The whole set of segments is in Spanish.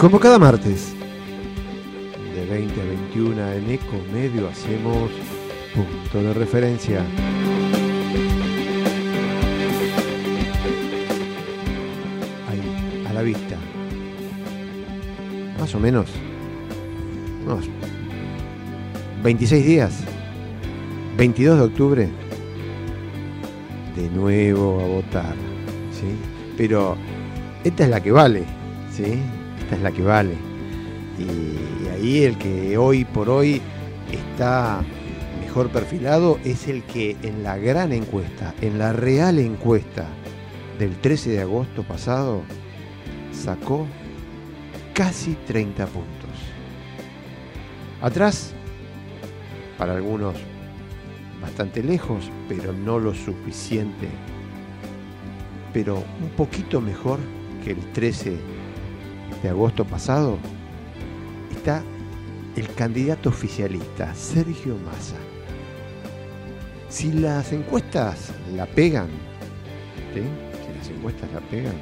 Como cada martes, de 20 a 21 en Eco Medio hacemos punto de referencia. Ahí, a la vista. Más o menos. Unos 26 días. 22 de octubre. De nuevo a votar. ¿sí? Pero esta es la que vale. ¿sí? Es la que vale. Y ahí el que hoy por hoy está mejor perfilado es el que en la gran encuesta, en la real encuesta del 13 de agosto pasado, sacó casi 30 puntos. Atrás, para algunos bastante lejos, pero no lo suficiente, pero un poquito mejor que el 13 de agosto pasado está el candidato oficialista, Sergio Massa. Si las encuestas la pegan, si las encuestas la pegan,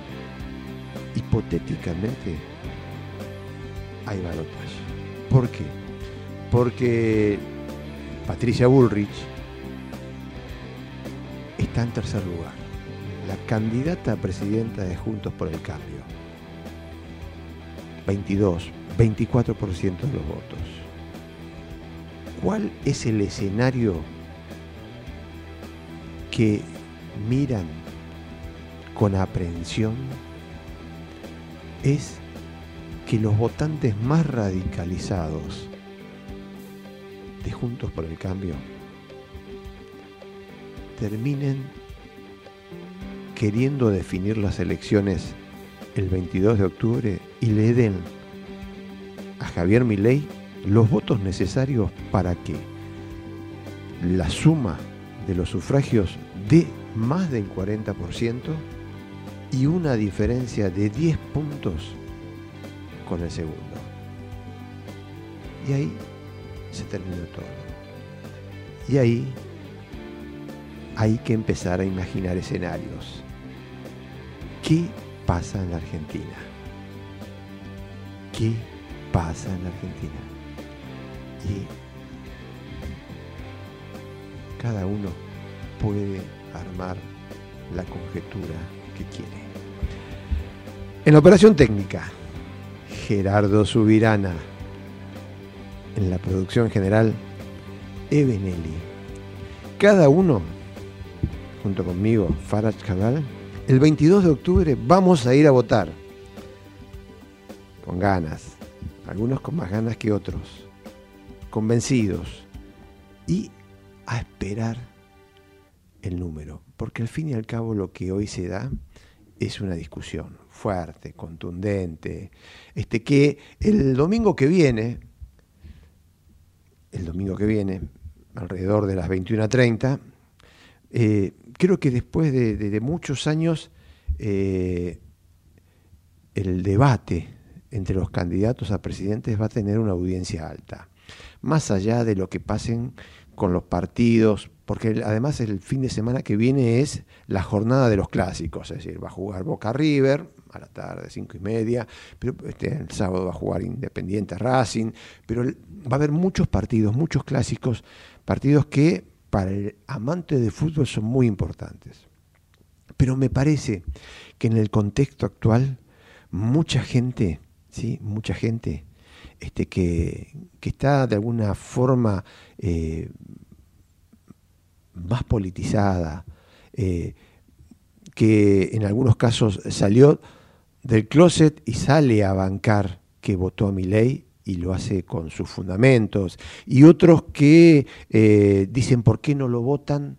hipotéticamente hay balotaje. ¿Por qué? Porque Patricia Bullrich está en tercer lugar, la candidata a presidenta de Juntos por el Cambio 22, 24% de los votos. ¿Cuál es el escenario que miran con aprehensión? Es que los votantes más radicalizados de Juntos por el Cambio terminen queriendo definir las elecciones el 22 de octubre y le den a Javier Milei los votos necesarios para que la suma de los sufragios dé más del 40% y una diferencia de 10 puntos con el segundo. Y ahí se terminó todo. Y ahí hay que empezar a imaginar escenarios. ¿Qué pasa en la Argentina? ¿Qué pasa en la Argentina? Y cada uno puede armar la conjetura que quiere. En la operación técnica, Gerardo Subirana. En la producción general, Ebenelli. Cada uno, junto conmigo, Faraj Cabal, el 22 de octubre vamos a ir a votar. Con ganas. Algunos con más ganas que otros. Convencidos. Y a esperar el número. Porque al fin y al cabo lo que hoy se da es una discusión fuerte, contundente. Este que el domingo que viene, el domingo que viene, alrededor de las 21.30, eh, creo que después de, muchos años eh, el debate entre los candidatos a presidentes va a tener una audiencia alta, más allá de lo que pasen con los partidos, porque además el fin de semana que viene es la jornada de los clásicos, es decir, va a jugar Boca River a la tarde, cinco y media, pero este, el sábado va a jugar Independiente Racing, pero va a haber muchos partidos, muchos clásicos, partidos que para el amante de fútbol son muy importantes. Pero me parece que en el contexto actual mucha gente, ¿sí? mucha gente este, que, está de alguna forma eh, más politizada, eh, que en algunos casos salió del closet y sale a bancar que votó a mi ley y lo hace con sus fundamentos, y otros que eh, dicen por qué no lo votan,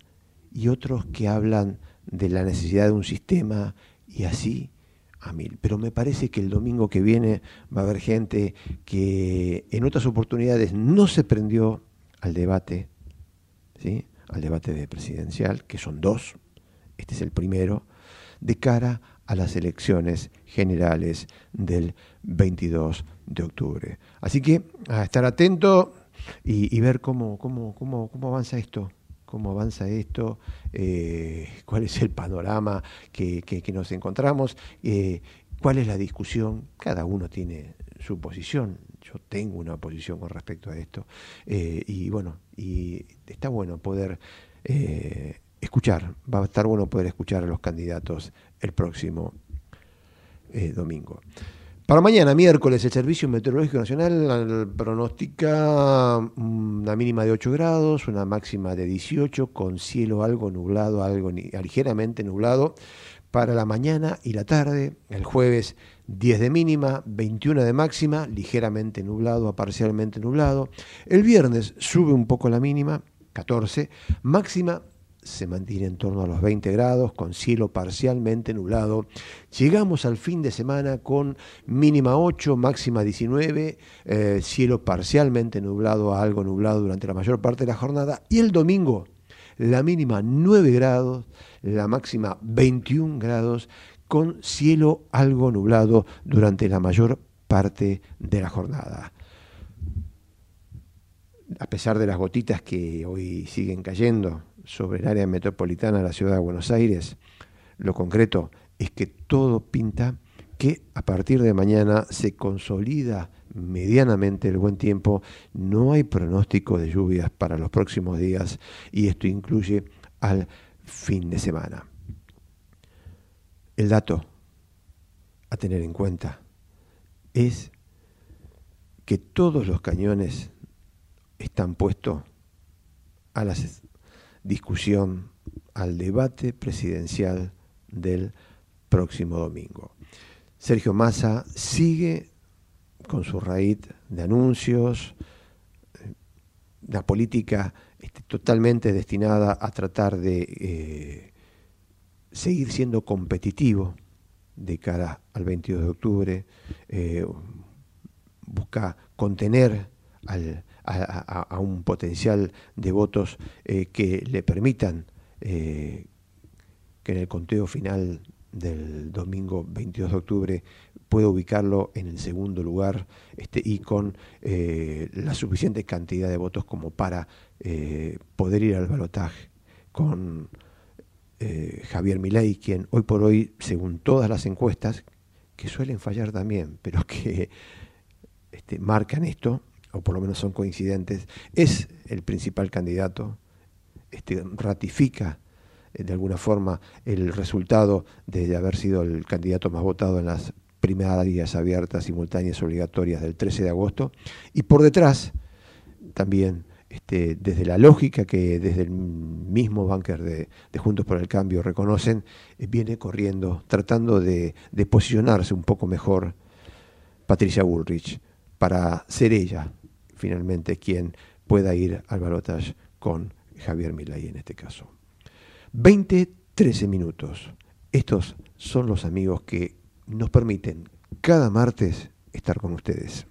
y otros que hablan de la necesidad de un sistema, y así a mil. Pero me parece que el domingo que viene va a haber gente que en otras oportunidades no se prendió al debate, ¿sí? al debate de presidencial, que son dos, este es el primero, de cara a las elecciones generales del 22 de octubre. Así que a estar atento y, ver cómo, cómo, cómo, cómo avanza esto cómo avanza esto, eh, cuál es el panorama que, nos encontramos, eh, cuál es la discusión. Cada uno tiene su posición. Yo tengo una posición con respecto a esto. Eh, y bueno, y está bueno poder escuchar, va a estar bueno poder escuchar a los candidatos el próximo domingo. Para mañana, miércoles, el Servicio Meteorológico Nacional pronostica una mínima de 8 grados, una máxima de 18, con cielo algo nublado, algo ligeramente nublado. Para la mañana y la tarde, el jueves 10 de mínima, 21 de máxima, ligeramente nublado a parcialmente nublado. El viernes sube un poco la mínima, 14, máxima se mantiene en torno a los 20 grados, con cielo parcialmente nublado. Llegamos al fin de semana con mínima 8, máxima 19, eh, cielo parcialmente nublado a algo nublado durante la mayor parte de la jornada. Y el domingo, la mínima 9 grados, la máxima 21 grados, con cielo algo nublado durante la mayor parte de la jornada a pesar de las gotitas que hoy siguen cayendo, sobre el área metropolitana de la ciudad de Buenos Aires, lo concreto es que todo pinta que a partir de mañana se consolida medianamente el buen tiempo, no hay pronóstico de lluvias para los próximos días y esto incluye al fin de semana. El dato a tener en cuenta es que todos los cañones están puestos a las discusión al debate presidencial del próximo domingo. Sergio Massa sigue con su raíz de anuncios, la política este, totalmente destinada a tratar de eh, seguir siendo competitivo de cara al 22 de octubre, eh, busca contener al, a, un potencial de votos eh, que le permitan eh, que en el conteo final del domingo 22 de octubre pueda ubicarlo en el segundo lugar este, y con eh, la suficiente cantidad de votos como para poder ir al balotaje con Javier Milei, quien hoy por hoy, según todas las encuestas, que suelen fallar también, pero que este, marcan esto, o por lo menos son coincidentes, es el principal candidato, este, ratifica eh, de alguna forma el resultado de haber sido el candidato más votado en las primarias abiertas, simultáneas, obligatorias del 13 de agosto, y por detrás también este, desde la lógica que desde el mismo banker de, Juntos por el Cambio reconocen, eh, viene corriendo, tratando de, de posicionarse un poco mejor Patricia Bullrich, para ser ella finalmente quien pueda ir al balotaje con Javier Milei en este caso. 20, 13 minutos. Estos son los amigos que nos permiten cada martes estar con ustedes.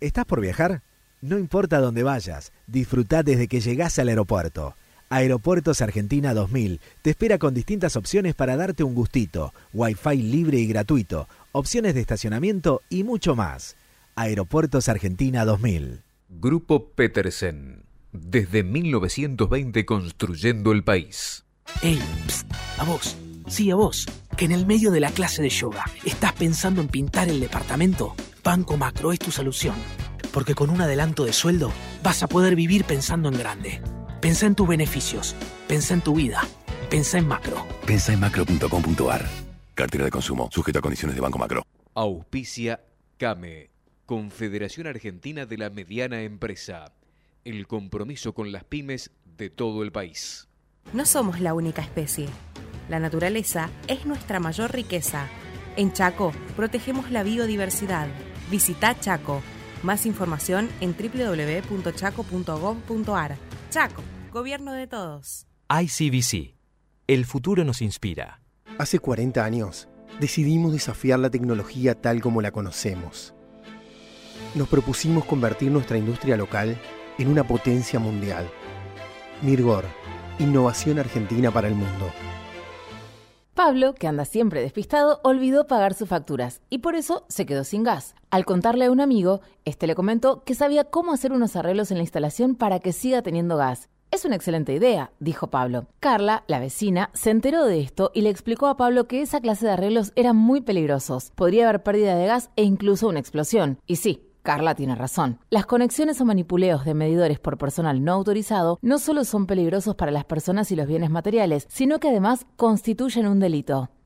¿Estás por viajar? No importa dónde vayas, disfruta desde que llegás al aeropuerto. Aeropuertos Argentina 2000 te espera con distintas opciones para darte un gustito, wifi libre y gratuito, opciones de estacionamiento y mucho más. Aeropuertos Argentina 2000. Grupo Petersen. Desde 1920 construyendo el país. ¡Ey! a vos. Sí, a vos. Que en el medio de la clase de yoga estás pensando en pintar el departamento. Banco Macro es tu solución. Porque con un adelanto de sueldo vas a poder vivir pensando en grande. Pensa en tus beneficios. Pensa en tu vida. Pensa en macro. Pensa en macro.com.ar. Cartera de consumo. Sujeto a condiciones de Banco Macro. Auspicia Came Confederación Argentina de la Mediana Empresa. El compromiso con las pymes de todo el país. No somos la única especie. La naturaleza es nuestra mayor riqueza. En Chaco protegemos la biodiversidad. Visita Chaco. Más información en www.chaco.gov.ar. Chaco, gobierno de todos. ICBC. El futuro nos inspira. Hace 40 años decidimos desafiar la tecnología tal como la conocemos. Nos propusimos convertir nuestra industria local en una potencia mundial. Mirgor, innovación argentina para el mundo. Pablo, que anda siempre despistado, olvidó pagar sus facturas y por eso se quedó sin gas. Al contarle a un amigo, este le comentó que sabía cómo hacer unos arreglos en la instalación para que siga teniendo gas. Es una excelente idea, dijo Pablo. Carla, la vecina, se enteró de esto y le explicó a Pablo que esa clase de arreglos eran muy peligrosos. Podría haber pérdida de gas e incluso una explosión. Y sí, Carla tiene razón. Las conexiones o manipuleos de medidores por personal no autorizado no solo son peligrosos para las personas y los bienes materiales, sino que además constituyen un delito.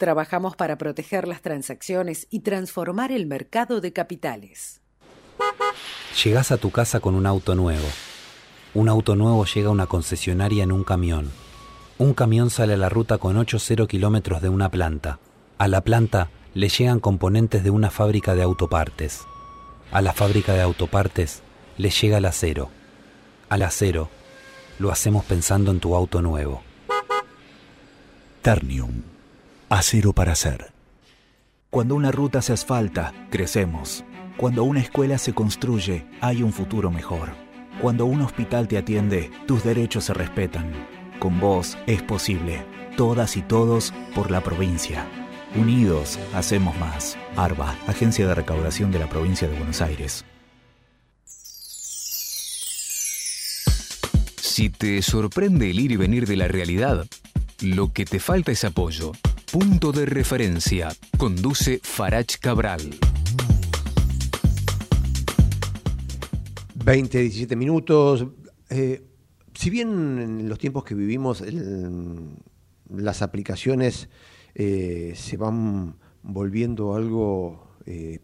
Trabajamos para proteger las transacciones y transformar el mercado de capitales. Llegas a tu casa con un auto nuevo. Un auto nuevo llega a una concesionaria en un camión. Un camión sale a la ruta con 8-0 kilómetros de una planta. A la planta le llegan componentes de una fábrica de autopartes. A la fábrica de autopartes le llega el acero. Al acero lo hacemos pensando en tu auto nuevo. Ternium Acero para hacer. Cuando una ruta se asfalta, crecemos. Cuando una escuela se construye, hay un futuro mejor. Cuando un hospital te atiende, tus derechos se respetan. Con vos es posible. Todas y todos por la provincia. Unidos, hacemos más. ARBA, Agencia de Recaudación de la Provincia de Buenos Aires. Si te sorprende el ir y venir de la realidad, lo que te falta es apoyo. Punto de referencia. Conduce Farach Cabral. 20, 17 minutos. Eh, si bien en los tiempos que vivimos las aplicaciones eh, se van volviendo algo eh,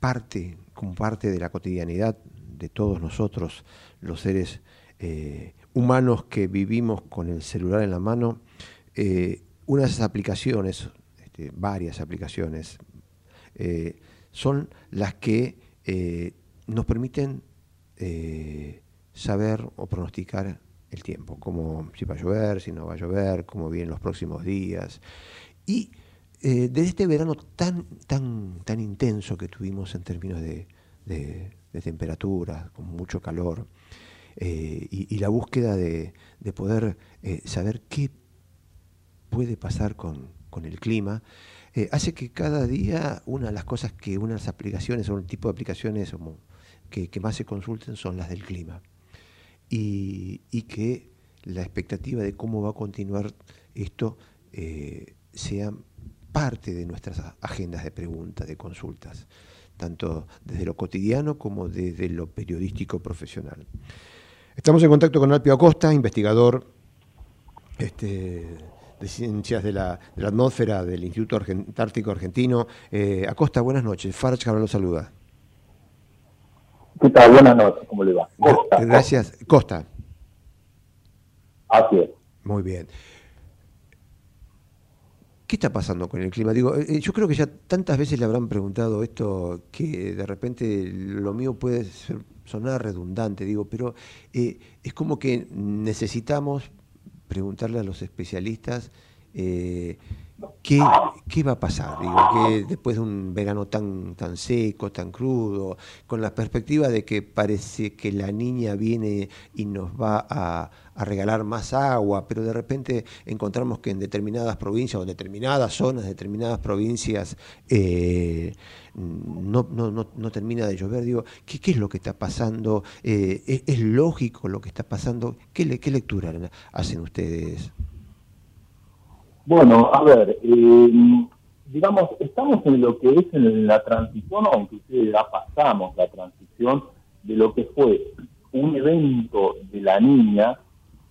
parte, como parte de la cotidianidad de todos nosotros, los seres humanos que vivimos con el celular en la mano, eh, una de esas aplicaciones, este, varias aplicaciones, eh, son las que eh, nos permiten saber o pronosticar el tiempo, como si va a llover, si no va a llover, cómo vienen los próximos días. Y desde este verano tan, tan, tan intenso que tuvimos en términos de, temperatura, con mucho calor, y, la búsqueda de, de poder saber qué puede pasar con, el clima, eh, hace que cada día una de las cosas que una de las aplicaciones o un tipo de aplicaciones que, más se consulten son las del clima. Y, que la expectativa de cómo va a continuar esto eh, sea parte de nuestras agendas de preguntas, de consultas, tanto desde lo cotidiano como desde lo periodístico profesional. Estamos en contacto con Alpio Acosta, investigador este, de Ciencias de la, Atmósfera del Instituto Antártico Argentino. Eh, Acosta, buenas noches. Farage Cabral lo saluda. ¿Qué tal? Buenas noches, ¿cómo le va? Costa. Gracias. Costa. Así es. Muy bien. ¿Qué está pasando con el clima? Digo, eh, yo creo que ya tantas veces le habrán preguntado esto que de repente lo mío puede sonar redundante, digo, pero eh, es como que necesitamos preguntarle a los especialistas eh, ¿qué, ¿qué, va a pasar. Digo, que después de un verano tan, seco, tan crudo, con la perspectiva de que parece que la niña viene y nos va a, regalar más agua, pero de repente encontramos que en determinadas provincias o en determinadas zonas, determinadas provincias, eh, no, termina de llover. Digo, ¿qué, es lo que está pasando? Eh, ¿es, lógico lo que está pasando? ¿Qué, qué lectura hacen ustedes? Bueno, a ver, eh, digamos, estamos en lo que es en la transición, o inclusive ya pasamos la transición de lo que fue un evento de la niña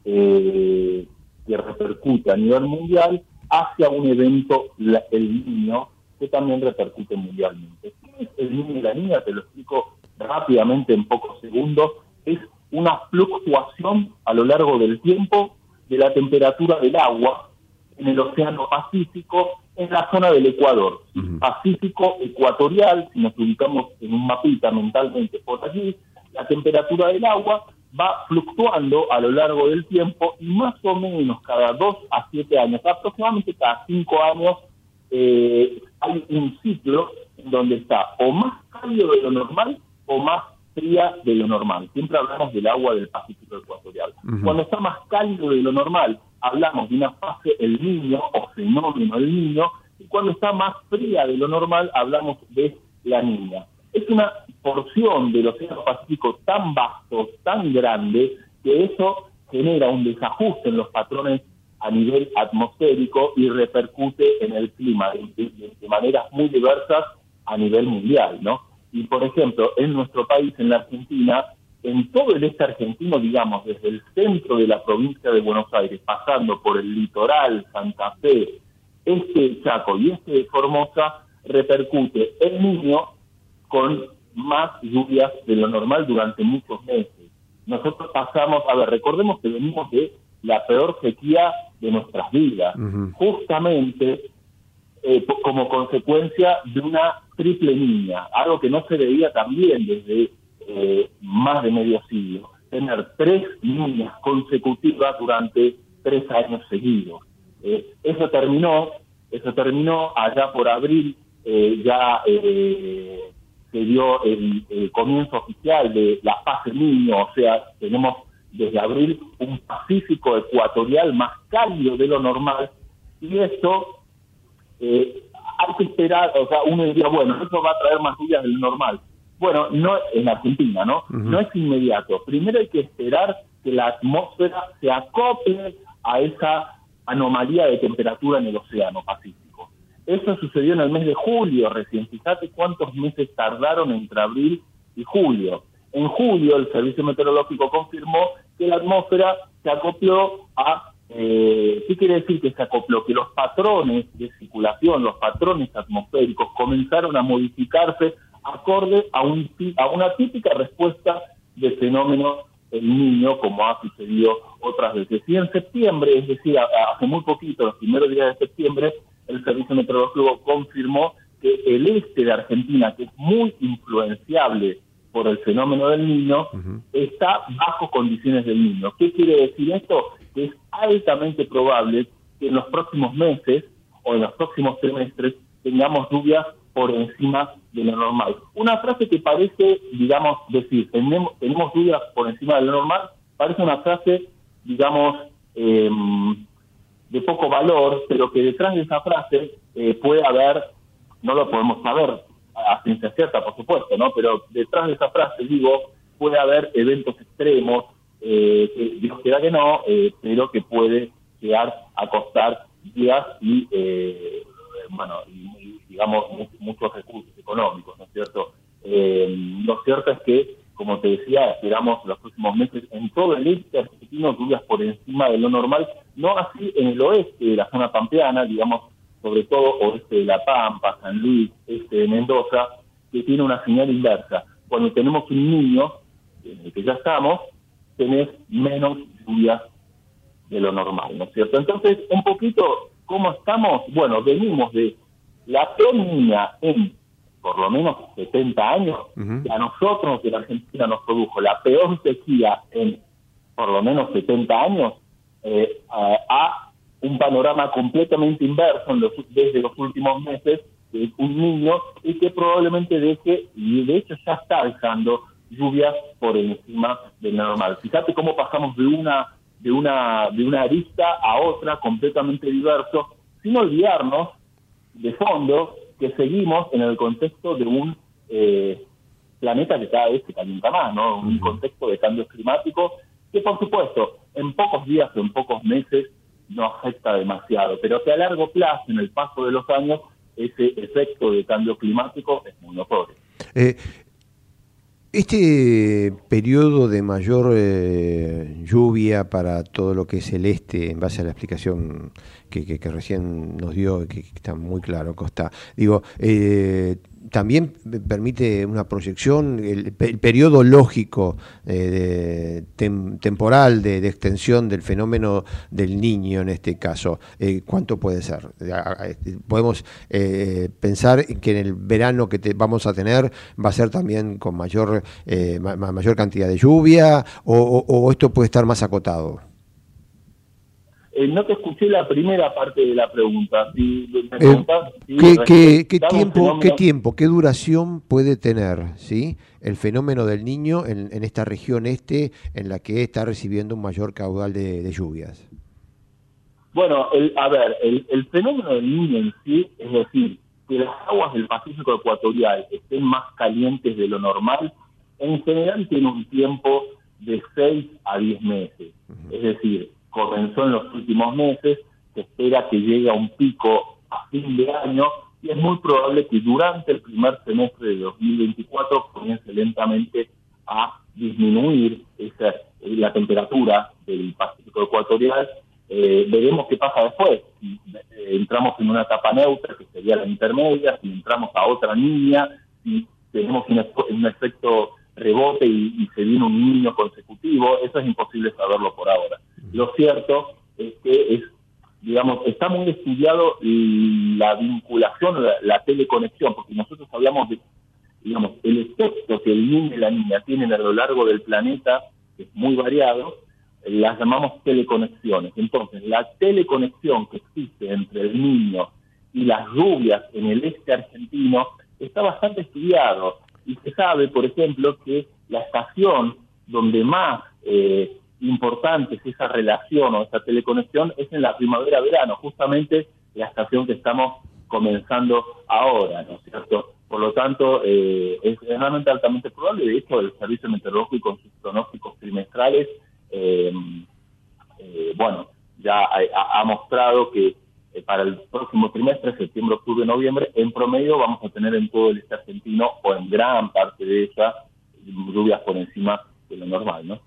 eh, que repercute a nivel mundial hacia un evento, el niño, que también repercute mundialmente. ¿Qué es el niño y la niña? Te lo explico rápidamente en pocos segundos. Es una fluctuación a lo largo del tiempo de la temperatura del agua en el Océano Pacífico, en la zona del Ecuador. Pacífico ecuatorial, si nos ubicamos en un mapita mentalmente por allí, la temperatura del agua va fluctuando a lo largo del tiempo y más o menos cada dos a siete años, aproximadamente cada cinco años, eh, hay un ciclo en donde está o más cálido de lo normal o más fría de lo normal. Siempre hablamos del agua del Pacífico ecuatorial. Cuando está más cálido de lo normal, hablamos de una fase el niño o fenómeno el niño, y cuando está más fría de lo normal, hablamos de la niña. Es una porción del Océano Pacífico tan vasto, tan grande, que eso genera un desajuste en los patrones a nivel atmosférico y repercute en el clima de, maneras muy diversas a nivel mundial, ¿no? Y por ejemplo, en nuestro país, en la Argentina, en todo el este argentino, digamos, desde el centro de la provincia de Buenos Aires, pasando por el litoral, Santa Fe, este Chaco y este de Formosa, repercute el niño con más lluvias de lo normal durante muchos meses. Nosotros pasamos, a ver, recordemos que venimos de la peor sequía de nuestras vidas, justamente eh, como consecuencia de una triple niña, algo que no se veía también desde eh, más de medio siglo, tener tres niñas consecutivas durante tres años seguidos. Eh, eso terminó, eso terminó allá por abril, ya se dio el, comienzo oficial de la fase niño, o sea, tenemos desde abril un Pacífico ecuatorial más cálido de lo normal, y esto eh, hay que esperar, o sea, uno diría, bueno, eso va a traer más lluvias del normal. Bueno, no en Argentina, ¿no? No es inmediato. Primero hay que esperar que la atmósfera se acople a esa anomalía de temperatura en el Océano Pacífico. Eso sucedió en el mes de julio recién. Fíjate cuántos meses tardaron entre abril y julio. En julio el Servicio Meteorológico confirmó que la atmósfera se acopló a... Eh, ¿Qué quiere decir que se acopló? Que los patrones de circulación, los patrones atmosféricos comenzaron a modificarse acorde a, un, a una típica respuesta de fenómeno el niño, como ha sucedido otras veces. Y en septiembre, es decir, hace muy poquito, los primeros días de septiembre, el Servicio Meteorológico confirmó que el este de Argentina, que es muy influenciable por el fenómeno del niño, está bajo condiciones del niño. ¿Qué quiere decir esto? Que es altamente probable que en los próximos meses o en los próximos trimestres tengamos lluvias por encima de lo normal. Una frase que parece, digamos, decir, tenemos, tenemos lluvias por encima de lo normal, parece una frase, digamos, eh, de poco valor, pero que detrás de esa frase eh, puede haber, no lo podemos saber a ciencia cierta, por supuesto, ¿no? Pero detrás de esa frase, digo, puede haber eventos extremos, eh, que Dios quiera que no, eh, pero que puede llegar a costar días y, bueno, digamos, muchos recursos económicos, ¿no es cierto? lo cierto es que como te decía, esperamos los próximos meses en todo el este argentino lluvias por encima de lo normal, no así en el oeste de la zona pampeana, digamos, sobre todo oeste de La Pampa, San Luis, este de Mendoza, que tiene una señal inversa. Cuando tenemos un niño, en el que ya estamos, tenés menos lluvias de lo normal, ¿no es cierto? Entonces, un poquito, ¿cómo estamos? Bueno, venimos de la peor en por lo menos 70 años, que a nosotros que la Argentina nos produjo la peor sequía en por lo menos 70 años, eh, a, un panorama completamente inverso en los, desde los últimos meses de un niño y que probablemente deje, y de hecho ya está dejando lluvias por encima del normal. Fíjate cómo pasamos de una de una de una arista a otra completamente diverso, sin olvidarnos de fondo que seguimos en el contexto de un eh, planeta que cada vez se calienta más, ¿no? Un contexto de cambios climáticos que, por supuesto, en pocos días o en pocos meses no afecta demasiado, pero que a largo plazo, en el paso de los años, ese efecto de cambio climático es muy notorio. Eh, este periodo de mayor eh, lluvia para todo lo que es el este, en base a la explicación que, recién nos dio, que, que, está muy claro, Costa, digo, eh, también permite una proyección, el, periodo lógico eh, temporal de, extensión del fenómeno del niño en este caso, eh, ¿cuánto puede ser? Este, podemos eh, pensar que en el verano que vamos a tener va a ser también con mayor, mayor cantidad de lluvia o esto puede estar más acotado. Eh, no te escuché la primera parte de la pregunta. Si eh, ¿qué, tiempo, ¿Qué tiempo, qué duración puede tener ¿sí? el fenómeno del niño en, esta región este en la que está recibiendo un mayor caudal de, lluvias? Bueno, a ver, el, el, fenómeno del niño en sí, es decir, que las aguas del Pacífico Ecuatorial estén más calientes de lo normal, en general tiene un tiempo de 6 a 10 meses. Es decir, comenzó en los últimos meses, se espera que llegue a un pico a fin de año y es muy probable que durante el primer semestre de 2024 comience lentamente a disminuir esa, la temperatura del Pacífico Ecuatorial. Eh, veremos qué pasa después. Si eh, entramos en una etapa neutra, que sería la intermedia, si entramos a otra línea, si tenemos un efecto rebote y, y, se viene un niño consecutivo, eso es imposible saberlo por ahora. Lo cierto es que es, digamos, está muy estudiado la vinculación, la, teleconexión, porque nosotros hablamos de, digamos, el efecto que el niño y la niña tienen a lo largo del planeta, que es muy variado, las llamamos teleconexiones. Entonces, la teleconexión que existe entre el niño y las lluvias en el este argentino está bastante estudiado y se sabe, por ejemplo, que la estación donde más eh, importante es esa relación o esa teleconexión es en la primavera-verano, justamente la estación que estamos comenzando ahora, ¿no es cierto? Por lo tanto, eh, es realmente altamente probable, de hecho, el Servicio Meteorológico con sus pronósticos trimestrales, eh, eh, bueno, ya ha, mostrado que para el próximo trimestre, septiembre, octubre, noviembre, en promedio vamos a tener en todo el este argentino o en gran parte de ella lluvias por encima de lo normal, ¿no?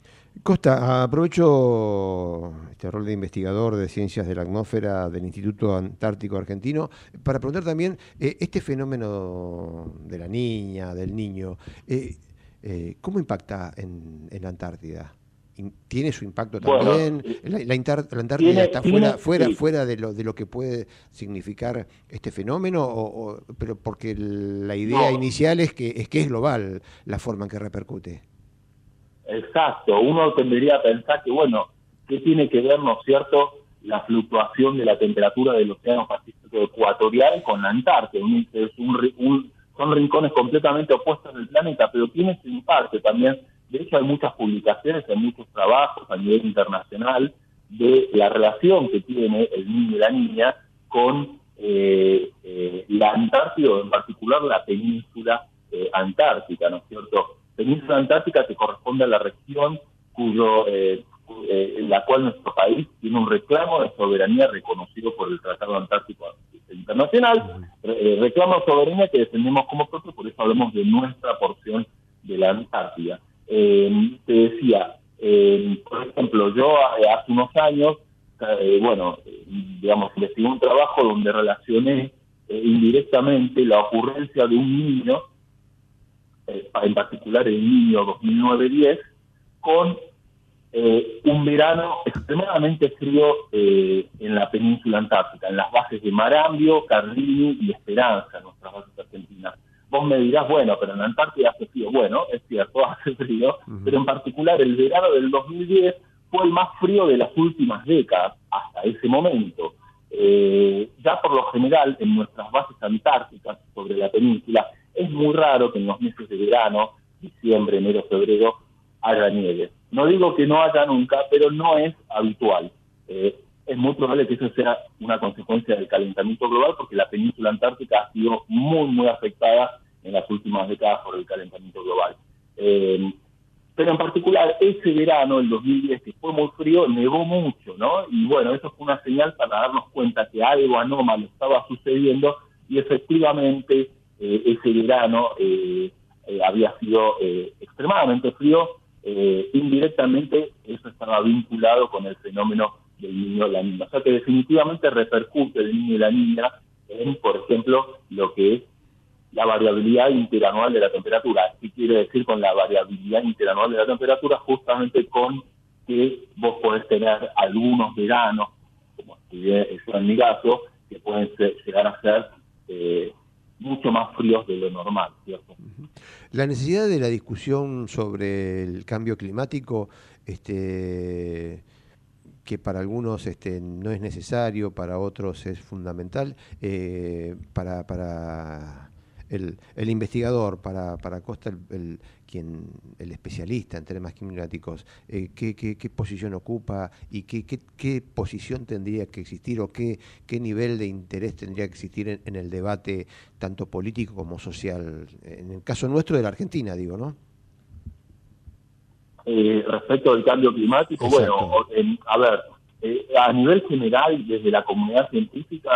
Costa, aprovecho este rol de investigador de ciencias de la atmósfera del Instituto Antártico Argentino para preguntar también eh, este fenómeno de la niña, del niño, eh, eh, ¿cómo impacta en, la Antártida? ¿Tiene su impacto también? la, Antártida está fuera, fuera, fuera de lo, de lo que puede significar este fenómeno, o, pero porque la idea inicial es que, es que es global la forma en que repercute. Exacto, uno tendría a pensar que, bueno, ¿qué tiene que ver, no es cierto, la fluctuación de la temperatura del Océano Pacífico Ecuatorial con la Antártida? Es un, son rincones completamente opuestos del planeta, pero tiene su impacto también. De hecho, hay muchas publicaciones, hay muchos trabajos a nivel internacional de la relación que tiene el niño y la niña con eh, eh, la Antártida, en particular la península eh, antártica, ¿no es cierto? península antártica que corresponde a la región cuyo eh, en la cual nuestro país tiene un reclamo de soberanía reconocido por el Tratado Antártico Internacional, reclamo de soberanía que defendemos como propio, por eso hablamos de nuestra porción de la Antártida. Te decía, por ejemplo, yo hace unos años, bueno, digamos, investigué un trabajo donde relacioné indirectamente la ocurrencia de un niño eh, en particular el niño 2009-10, con eh, un verano extremadamente frío eh, en la península antártica, en las bases de Marambio, Carlini y Esperanza, nuestras bases argentinas. Vos me dirás, bueno, pero en la Antártida hace frío. Bueno, es cierto, hace frío, pero en particular el verano del 2010 fue el más frío de las últimas décadas hasta ese momento. ya por lo general en nuestras bases antárticas sobre la península es muy raro que en los meses de verano, diciembre, enero, febrero, haya nieve. No digo que no haya nunca, pero no es habitual. Eh, es muy probable que eso sea una consecuencia del calentamiento global porque la península antártica ha sido muy, muy afectada en las últimas décadas por el calentamiento global. Eh, pero en particular ese verano, el 2010, que fue muy frío, nevó mucho, ¿no? Y bueno, eso fue una señal para darnos cuenta que algo anómalo estaba sucediendo y efectivamente eh, ese verano eh, había sido extremadamente frío. indirectamente eso estaba vinculado con el fenómeno del niño y la niña. O sea que definitivamente repercute el niño y la niña en, por ejemplo, lo que es la variabilidad interanual de la temperatura. ¿Qué quiere decir con la variabilidad interanual de la temperatura? Justamente con que vos podés tener algunos veranos, como es en mi caso, que pueden llegar a ser eh, mucho más fríos de lo normal. La necesidad de la discusión sobre el cambio climático, este que para algunos este, no es necesario, para otros es fundamental, eh, para el, el investigador, para, para Costa, el, quien, el especialista en temas climáticos, eh, ¿qué, qué, posición ocupa y qué, qué, posición tendría que existir o qué, qué nivel de interés tendría que existir en, el debate tanto político como social, en el caso nuestro de la Argentina, digo, ¿no? Eh, respecto al cambio climático, bueno, a ver, eh, a nivel general, desde la comunidad científica,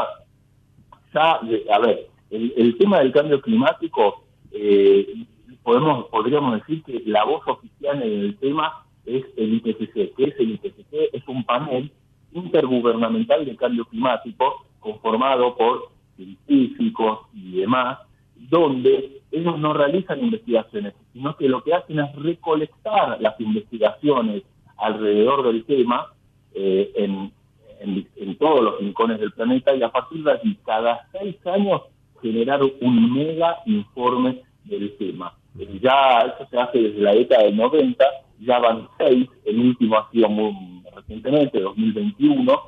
ya, a ver, el, tema del cambio climático, eh, podemos podríamos decir que la voz oficial en el tema es el IPCC. ¿Qué es el IPCC? Es un panel intergubernamental de cambio climático conformado por científicos y demás, donde ellos no realizan investigaciones, sino que lo que hacen es recolectar las investigaciones alrededor del tema eh, en, en, todos los rincones del planeta y a partir de allí, cada seis años generar un mega informe del tema. Eh, ya eso se hace desde la década del 90, ya van seis, el último ha sido muy recientemente, 2021,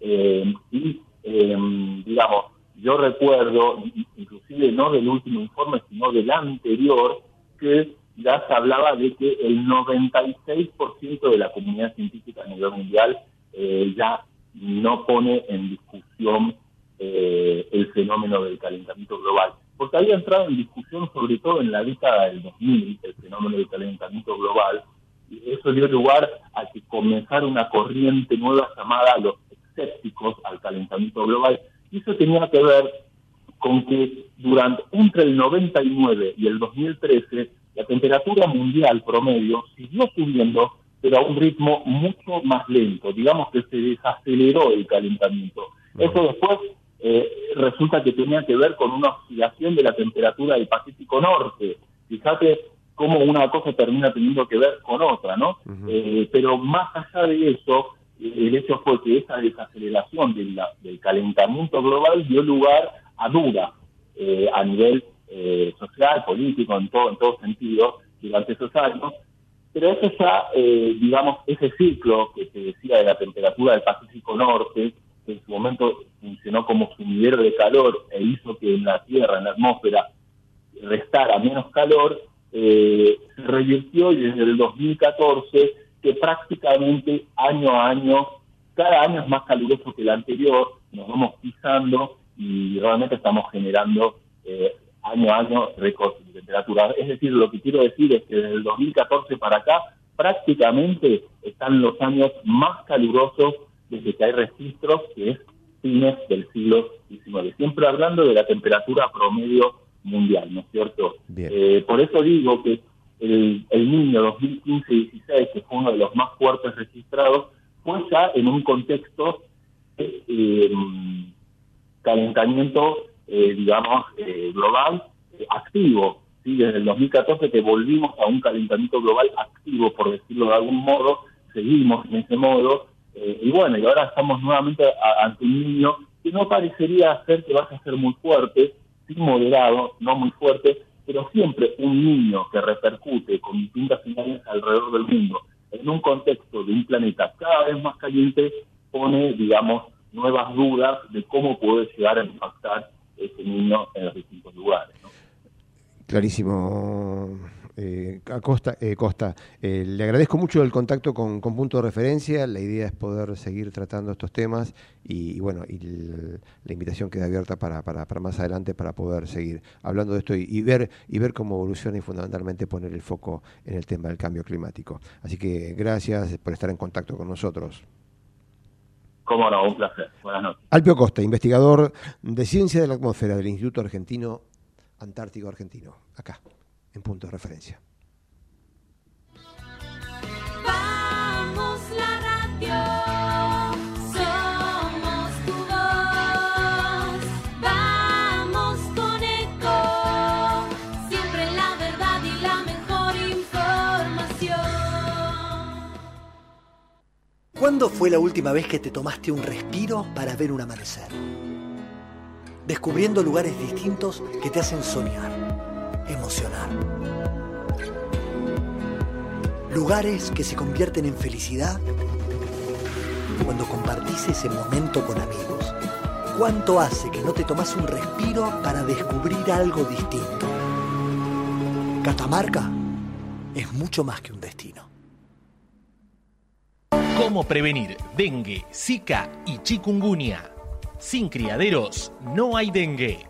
eh, y em, digamos, yo recuerdo, inclusive no del último informe, sino del anterior, que ya se hablaba de que el 96% de la comunidad científica a nivel mundial eh, ya no pone en discusión eh, el fenómeno del calentamiento global. Porque había entrado en discusión, sobre todo en la década del 2000, el fenómeno del calentamiento global, y eso dio lugar a que comenzara una corriente nueva llamada los escépticos al calentamiento global. Y eso tenía que ver con que durante entre el 99 y el 2013 la temperatura mundial promedio siguió subiendo, pero a un ritmo mucho más lento. Digamos que se desaceleró el calentamiento. Eso después eh, resulta que tenía que ver con una oscilación de la temperatura del Pacífico Norte. Fíjate cómo una cosa termina teniendo que ver con otra, ¿no? Eh, pero más allá de eso, el hecho fue que esa desaceleración del, calentamiento global dio lugar a dudas eh, a nivel social, político, en todo, en todo sentido, durante esos años. Pero eso ya, digamos, ese ciclo que se decía de la temperatura del Pacífico Norte, que en su momento funcionó como sumidero de calor e hizo que en la Tierra, en la atmósfera, restara menos calor, eh, se revirtió y desde el 2014 que prácticamente año a año, cada año es más caluroso que el anterior, nos vamos pisando y realmente estamos generando eh, año a año récords de temperatura. Es decir, lo que quiero decir es que desde el 2014 para acá prácticamente están los años más calurosos desde que hay registros, que es fines del siglo XIX. Siempre hablando de la temperatura promedio mundial, ¿no es cierto? Eh, por eso digo que el, el niño 2015-16, que fue uno de los más fuertes registrados, fue ya en un contexto de eh, calentamiento, eh, digamos, global activo. ¿sí? Desde el 2014 que volvimos a un calentamiento global activo, por decirlo de algún modo, seguimos en ese modo, eh, y bueno, y ahora estamos nuevamente ante un niño que no parecería ser que vaya a ser muy fuerte, sí moderado, no muy fuerte, pero siempre un niño que repercute con distintas señales alrededor del mundo en un contexto de un planeta cada vez más caliente pone, digamos, nuevas dudas de cómo puede llegar a impactar ese niño en los distintos lugares. Clarísimo, eh, Costa, eh, Costa eh, le agradezco mucho el contacto con, Punto de Referencia. La idea es poder seguir tratando estos temas y, bueno, y la invitación queda abierta para, para, más adelante para poder seguir hablando de esto y, ver, y ver cómo evoluciona y fundamentalmente poner el foco en el tema del cambio climático. Así que gracias por estar en contacto con nosotros. Cómo no, un placer. Buenas noches. Alpio Costa, investigador de Ciencia de la Atmósfera del Instituto Argentino Antártico Argentino, acá, en punto de referencia. Vamos la radio, somos tu voz, vamos con eco, siempre la verdad y la mejor información. ¿Cuándo fue la última vez que te tomaste un respiro para ver un amanecer? descubriendo lugares distintos que te hacen soñar, emocionar. Lugares que se convierten en felicidad cuando compartís ese momento con amigos. ¿Cuánto hace que no te tomas un respiro para descubrir algo distinto? Catamarca es mucho más que un destino. ¿Cómo prevenir dengue, zika y chikungunya? Sin criaderos no hay dengue.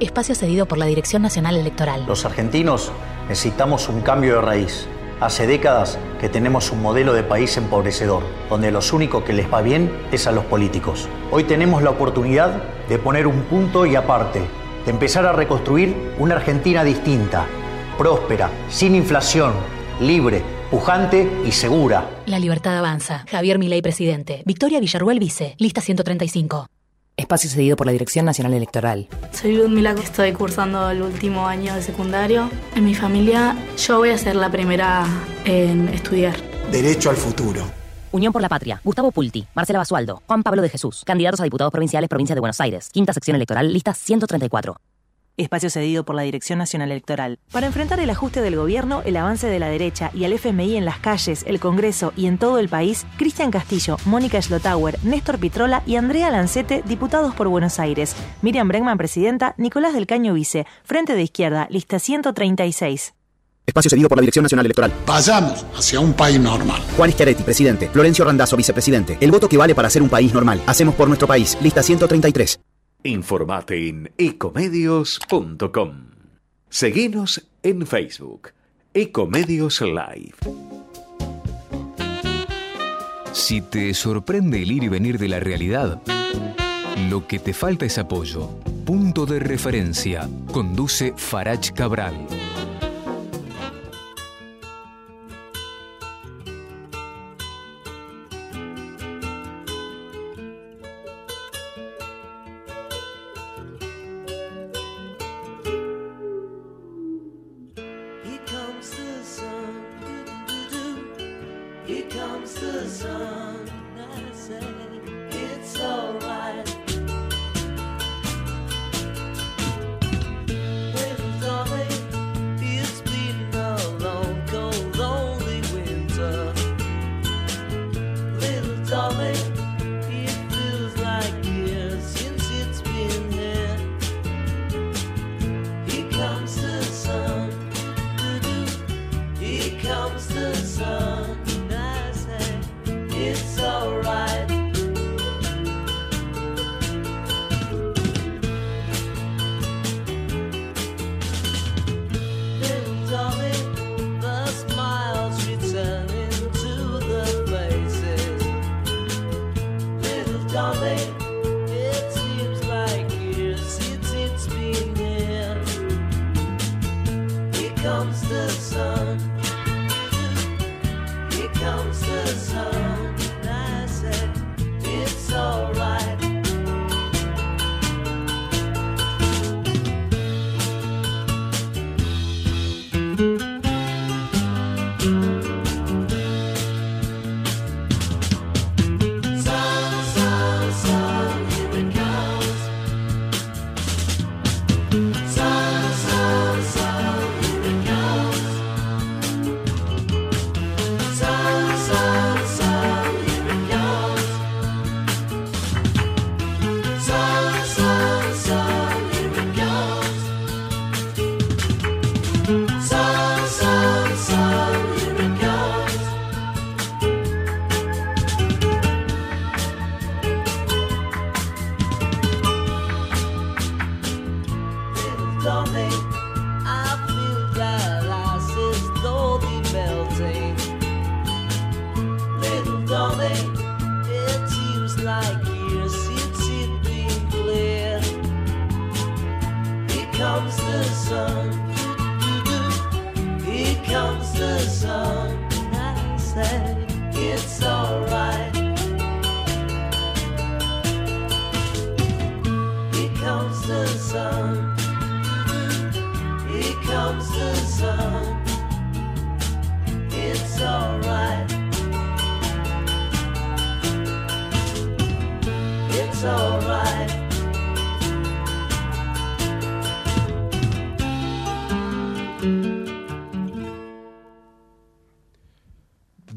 Espacio cedido por la Dirección Nacional Electoral. Los argentinos necesitamos un cambio de raíz. Hace décadas que tenemos un modelo de país empobrecedor, donde los únicos que les va bien es a los políticos. Hoy tenemos la oportunidad de poner un punto y aparte, de empezar a reconstruir una Argentina distinta, próspera, sin inflación, libre, pujante y segura. La libertad avanza. Javier Milei, presidente. Victoria Villarruel, vice. Lista 135. Espacio cedido por la Dirección Nacional Electoral. Soy Ludmila, estoy cursando el último año de secundario. En mi familia yo voy a ser la primera en estudiar. Derecho al futuro. Unión por la Patria. Gustavo Pulti, Marcela Basualdo, Juan Pablo de Jesús. Candidatos a diputados provinciales, provincia de Buenos Aires. Quinta sección electoral, lista 134. Espacio cedido por la Dirección Nacional Electoral. Para enfrentar el ajuste del gobierno, el avance de la derecha y al FMI en las calles, el Congreso y en todo el país, Cristian Castillo, Mónica Schlotauer, Néstor Pitrola y Andrea Lancete, diputados por Buenos Aires. Miriam Bregman, presidenta, Nicolás del Caño, vice. Frente de Izquierda, lista 136. Espacio cedido por la Dirección Nacional Electoral. Vayamos hacia un país normal. Juan Schiaretti, presidente. Florencio Randazzo, vicepresidente. El voto que vale para ser un país normal. Hacemos por nuestro país. Lista 133. Informate en ecomedios.com. Seguinos en Facebook. Ecomedios Live. Si te sorprende el ir y venir de la realidad, lo que te falta es apoyo. Punto de referencia. Conduce Farach Cabral.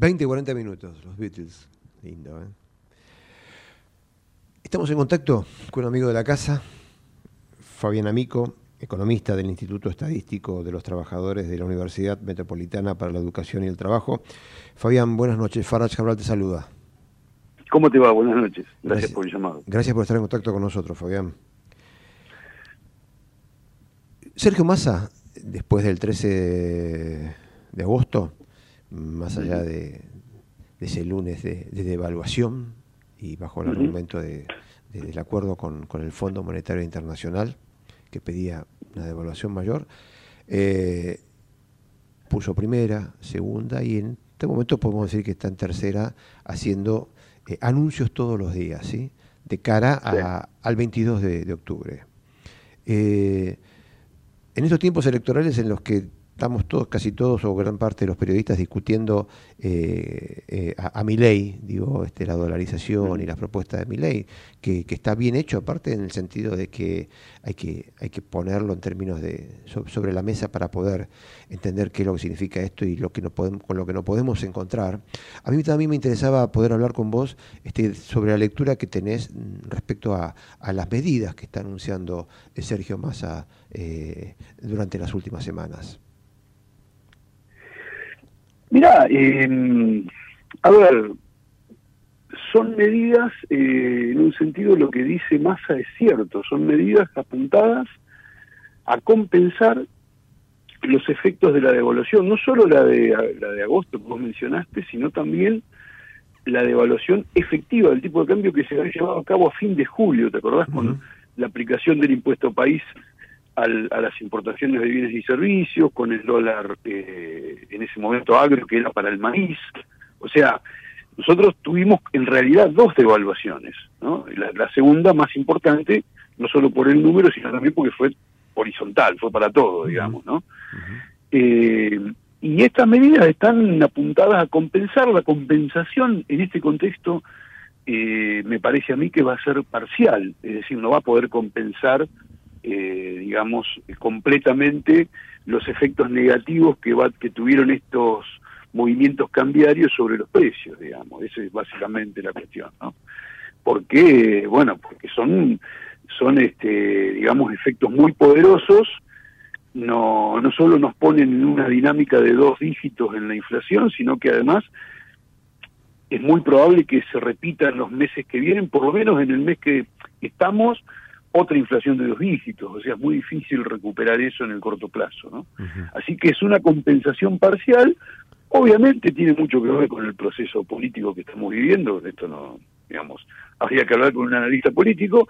20, 40 minutos, los Beatles. Lindo, ¿eh? Estamos en contacto con un amigo de la casa, Fabián Amico, economista del Instituto Estadístico de los Trabajadores de la Universidad Metropolitana para la Educación y el Trabajo. Fabián, buenas noches. Farage Cabral te saluda. ¿Cómo te va? Buenas noches. Gracias, por el llamado. Gracias por estar en contacto con nosotros, Fabián. Sergio Massa, después del 13 de, de agosto, más allá de, de ese lunes de, de devaluación y bajo el argumento de- de- del acuerdo con, con el Fondo Monetario Internacional, que pedía una devaluación mayor, eh, puso primera, segunda y en este momento podemos decir que está en tercera haciendo eh, anuncios todos los días, ¿sí? De cara a- al 22 de, de octubre. Eh, en estos tiempos electorales en los que estamos todos, casi todos o gran parte de los periodistas discutiendo eh, eh, a, a Milei, digo, este, la dolarización y las propuestas de Milei, que, que está bien hecho, aparte en el sentido de que hay que, hay que ponerlo en términos de so- sobre la mesa para poder entender qué es lo que significa esto y lo que no podemos, con lo que no podemos encontrar. A mí también me interesaba poder hablar con vos este, sobre la lectura que tenés respecto a, a las medidas que está anunciando eh, Sergio Massa eh, durante las últimas semanas. Mirá, eh, a ver, son medidas, eh, en un sentido lo que dice Massa es cierto, son medidas apuntadas a compensar los efectos de la devaluación, no solo la de, la de agosto que vos mencionaste, sino también la devaluación efectiva del tipo de cambio que se había llevado a cabo a fin de julio, ¿te acordás? Con la aplicación del impuesto país al- a las importaciones de bienes y servicios, con el dólar eh, en ese momento agro que era para el maíz. O sea, nosotros tuvimos en realidad dos devaluaciones. ¿no? La, la segunda más importante, no solo por el número, sino también porque fue horizontal, fue para todo, digamos. ¿no? Eh, y estas medidas están apuntadas a compensar. La compensación en este contexto eh, me parece a mí que va a ser parcial, es decir, no va a poder compensar, eh, digamos, completamente los efectos negativos que, va, que tuvieron estos movimientos cambiarios sobre los precios, digamos. Esa es básicamente la cuestión, ¿no? Porque, bueno, porque son, son este, digamos, efectos muy poderosos no, no solo nos ponen en una dinámica de dos dígitos en la inflación, sino que además es muy probable que se repita en los meses que vienen, por lo menos en el mes que estamos, otra inflación de dos dígitos, o sea, es muy difícil recuperar eso en el corto plazo, ¿no? Así que es una compensación parcial, obviamente tiene mucho que ver con el proceso político que estamos viviendo, esto no, digamos, habría que hablar con un analista político,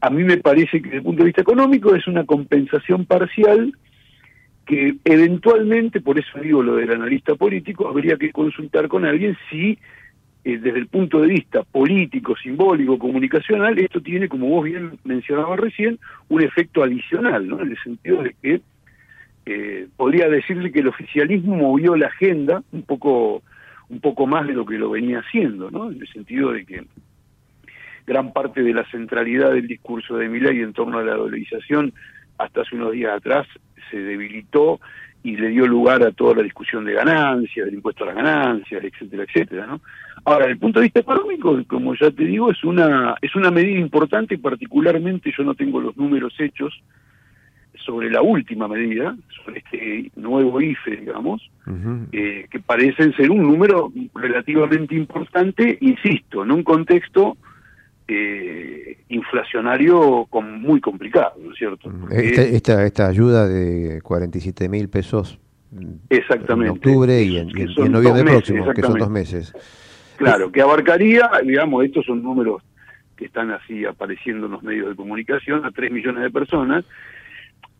a mí me parece que desde el punto de vista económico es una compensación parcial que eventualmente, por eso digo lo del analista político, habría que consultar con alguien si eh, desde el punto de vista político, simbólico, comunicacional, esto tiene, como vos bien mencionabas recién, un efecto adicional, ¿no? En el sentido de que eh, podría decirse que el oficialismo movió la agenda un poco, un poco más de lo que lo venía haciendo, ¿no? En el sentido de que gran parte de la centralidad del discurso de Milei en torno a la dolarización hasta hace unos días atrás se debilitó y le dio lugar a toda la discusión de ganancias, del impuesto a las ganancias, etcétera, etcétera, ¿no? Ahora, desde el punto de vista económico, como ya te digo, es una es una medida importante y particularmente yo no tengo los números hechos sobre la última medida, sobre este nuevo IFE, digamos, eh, que parecen ser un número relativamente importante, insisto, en un contexto eh, inflacionario con- muy complicado, ¿no es cierto? Esta, Eh, esta, esta ayuda de 47 mil pesos exactamente. en octubre y en, y noviembre meses, próximo, que son dos meses. Claro, que abarcaría, digamos, estos son números que están así apareciendo en los medios de comunicación, a 3 millones de personas.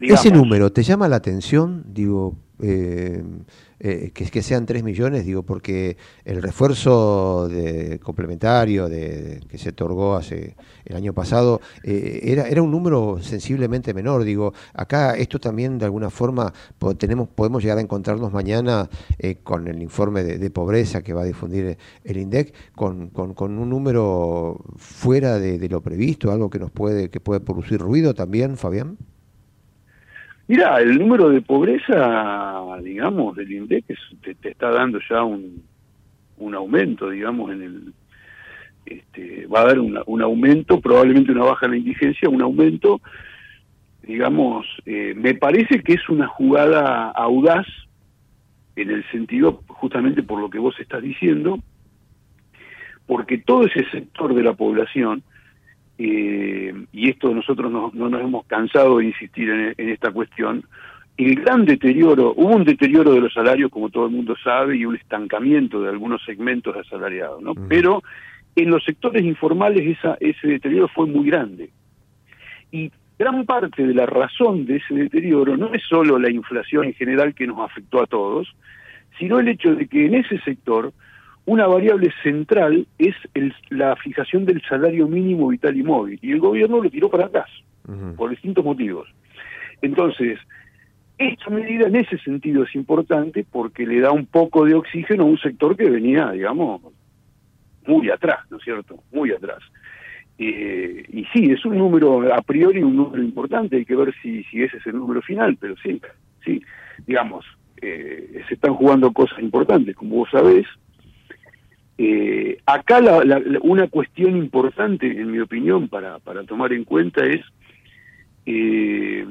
Digamos, Ese número, ¿te llama la atención? Digo, eh, eh, que, que sean 3 millones, digo, porque el refuerzo de, complementario de, que se otorgó hace el año pasado eh, era, era un número sensiblemente menor. Digo, acá esto también de alguna forma tenemos, podemos llegar a encontrarnos mañana eh, con el informe de, de pobreza que va a difundir el INDEC, con, con, con un número fuera de, de lo previsto, algo que nos puede, que puede producir ruido también, Fabián. Mira, el número de pobreza, digamos, del INDEC te, te está dando ya un, un aumento, digamos, en el este, va a dar una- un aumento, probablemente una baja en la indigencia, un aumento, digamos, eh, me parece que es una jugada audaz en el sentido, justamente por lo que vos estás diciendo, porque todo ese sector de la población, eh, y esto nosotros no, no nos hemos cansado de insistir en, en esta cuestión, el gran deterioro, hubo un deterioro de los salarios, como todo el mundo sabe, y un estancamiento de algunos segmentos de asalariados, ¿no? Pero en los sectores informales esa, ese deterioro fue muy grande. Y gran parte de la razón de ese deterioro no es solo la inflación en general que nos afectó a todos, sino el hecho de que en ese sector una variable central es el- la fijación del salario mínimo vital y móvil, y el gobierno lo tiró para atrás, por distintos motivos. Entonces, esta medida en ese sentido es importante porque le da un poco de oxígeno a un sector que venía, digamos, muy atrás, ¿no es cierto? Muy atrás. Eh, y sí, es un número, a priori un número importante, hay que ver si, si ese es el número final, pero sí, sí, digamos, eh, se están jugando cosas importantes, como vos sabés. Eh, acá la- la- la- una cuestión importante, en mi opinión, para, para tomar en cuenta es, eh,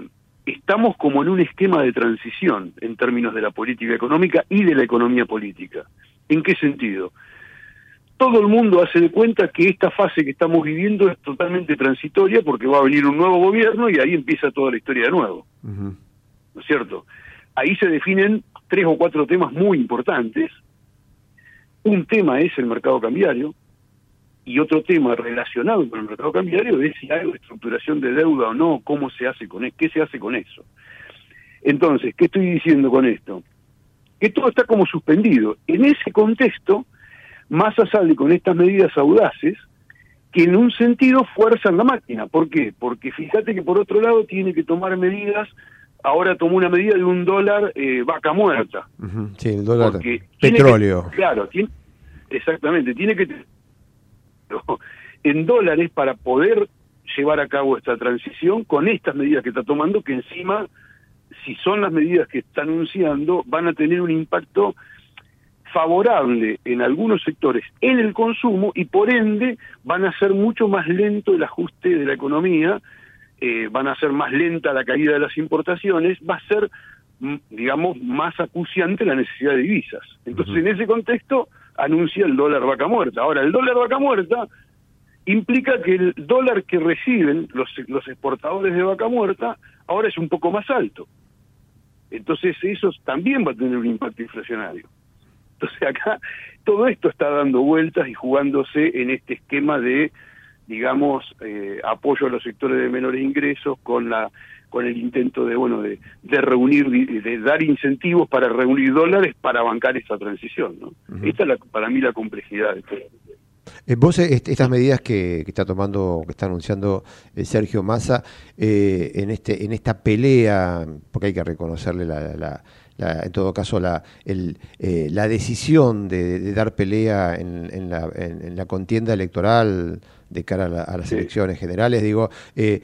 estamos como en un esquema de transición en términos de la política económica y de la economía política. ¿En qué sentido? Todo el mundo hace de cuenta que esta fase que estamos viviendo es totalmente transitoria porque va a venir un nuevo gobierno y ahí empieza toda la historia de nuevo. ¿no es cierto? Ahí se definen tres o cuatro temas muy importantes. Un tema es el mercado cambiario y otro tema relacionado con el mercado cambiario es si hay estructuración de deuda o no, cómo se hace con e- qué se hace con eso. Entonces, ¿qué estoy diciendo con esto? Que todo está como suspendido. En ese contexto, Massa sale con estas medidas audaces que en un sentido fuerzan la máquina. ¿Por qué? Porque fíjate que por otro lado tiene que tomar medidas, ahora tomó una medida de un dólar eh, vaca muerta. Sí, el dólar. Porque Petróleo. que- claro, tiene, exactamente, tiene que en dólares para poder llevar a cabo esta transición con estas medidas que está tomando, que encima, si son las medidas que está anunciando, van a tener un impacto favorable en algunos sectores en el consumo y por ende van a ser mucho más lento el ajuste de la economía, eh, van a ser más lenta la caída de las importaciones, va a ser, mm, digamos, más acuciante la necesidad de divisas. Entonces, en ese contexto, anuncia el dólar vaca muerta. Ahora, el dólar vaca muerta implica que el dólar que reciben los, los exportadores de vaca muerta ahora es un poco más alto. Entonces, eso también va a tener un impacto inflacionario. Entonces acá todo esto está dando vueltas y jugándose en este esquema de, digamos, eh, apoyo a los sectores de menores ingresos con la con el intento de bueno de, de reunir de, de dar incentivos para reunir dólares para bancar esa transición, ¿no? Esta es la, para mí la complejidad de todo. Eh, Vos, eh, est- estas medidas que, que está tomando, que está anunciando eh, Sergio Massa, eh, en este, en esta pelea, porque hay que reconocerle la, la- la- en todo caso la, el, eh, la decisión de, de dar pelea en, en la, en- en la contienda electoral de cara a, la- a las elecciones generales, digo, eh,